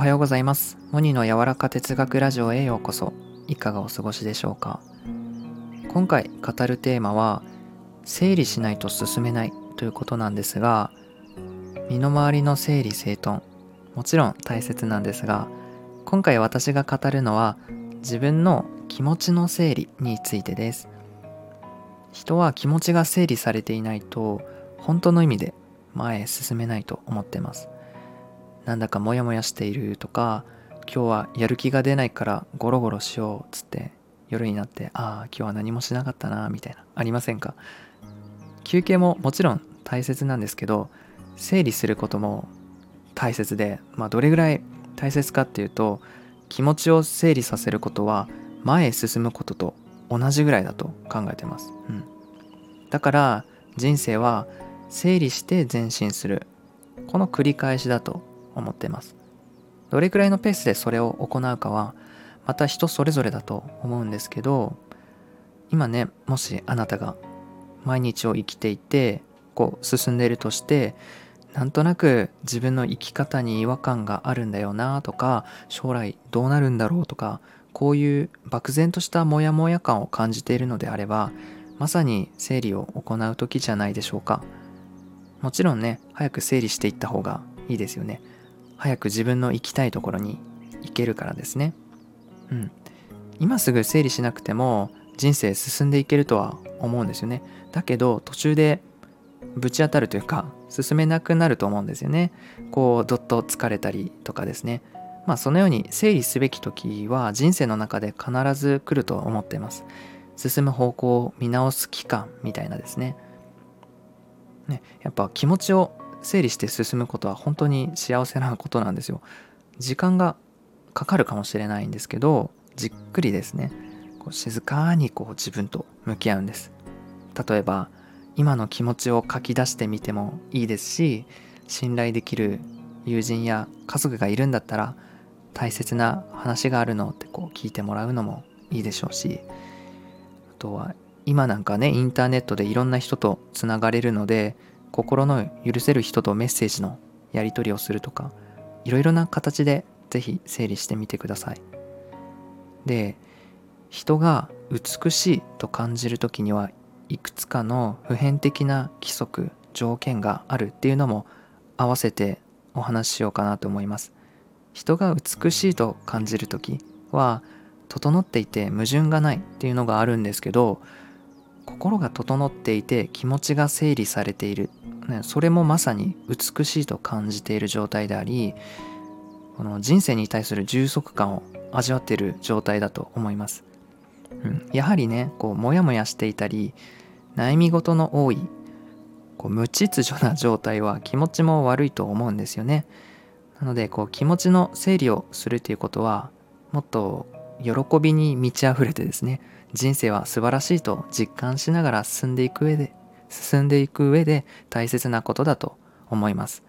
はようございます。モニの柔らか哲学ラジオへようこそ。いかがお過ごしでしょうか。今回語るテーマは整理しないと進めないということなんですが身の回りの整理整頓。もちろん大切なんですが今回私が語るのは自分の気持ちの整理についてです。人は気持ちが整理されていないと本当の意味で前へ進めないと思ってます。なんだかモヤモヤしているとか今日はやる気が出ないからゴロゴロしようっつって夜になってああ今日は何もしなかったなみたいな。ありませんか？休憩ももちろん大切なんですけど整理することも大切でまあどれぐらい大切かっていうと気持ちを整理させることは前へ進むことと同じぐらいだと考えてます、うん、だから人生は整理して前進する。この繰り返しだと思ってます。どれくらいのペースでそれを行うかはまた人それぞれだと思うんですけど今ねもしあなたが毎日を生きていてこう進んでいるとしてなんとなく自分の生き方に違和感があるんだよなとか将来どうなるんだろうとかこういう漠然としたモヤモヤ感を感じているのであればまさに整理を行う時じゃないでしょうか。もちろんね早く整理していった方がいいですよね。早く自分の行きたいところに行けるからですね。うん。今すぐ整理しなくても人生進んでいけるとは思うんですよね。だけど途中でぶち当たるというか進めなくなると思うんですよね。こうどっと疲れたりとかですね。まあそのように整理すべき時は人生の中で必ず来ると思っています。進む方向を見直す期間みたいなですね。ねやっぱ気持ちを整理して進むことは本当に幸せなことなんですよ。時間がかかるかもしれないんですけどじっくりですねこう静かにこう自分と向き合うんです。例えば今の気持ちを書き出してみてもいいですし信頼できる友人や家族がいるんだったら大切な話があるのってこう聞いてもらうのもいいでしょうしあとは今なんかねインターネットでいろんな人とつながれるので心の許せる人とメッセージのやり取りをするとかいろいろな形で是非整理してみてください。で人が美しいと感じる時にはいくつかの普遍的な規則条件があるっていうのも合わせてお話ししようかなと思います。人が美しいと感じる時は整っていて矛盾がないっていうのがあるんですけど心が整っていて気持ちが整理されている、ね、それもまさに美しいと感じている状態でありこの人生に対する充足感を味わっている状態だと思います、うん、やはりねこうモヤモヤしていたり悩み事の多いこう無秩序な状態は気持ちも悪いと思うんですよね。なのでこう気持ちの整理をするということはもっと喜びに満ち溢れてですね人生は素晴らしいと実感しながら進んでいく上で進んでいく上で大切なことだと思います。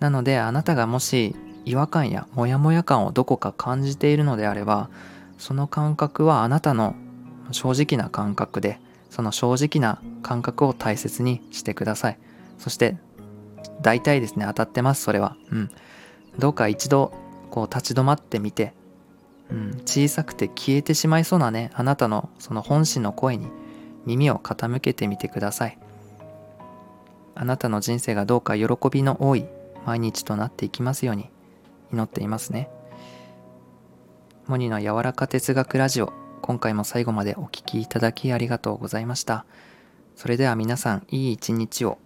なのであなたがもし違和感やモヤモヤ感をどこか感じているのであればその感覚はあなたの正直な感覚でその正直な感覚を大切にしてください。そして大体ですね当たってますそれは。うん。どうか一度こう立ち止まってみてうん、小さくて消えてしまいそうなねあなたのその本心の声に耳を傾けてみてください。あなたの人生がどうか喜びの多い毎日となっていきますように祈っていますね。モニの柔らか哲学ラジオ今回も最後までお聴きいただきありがとうございました。それでは皆さんいい一日を。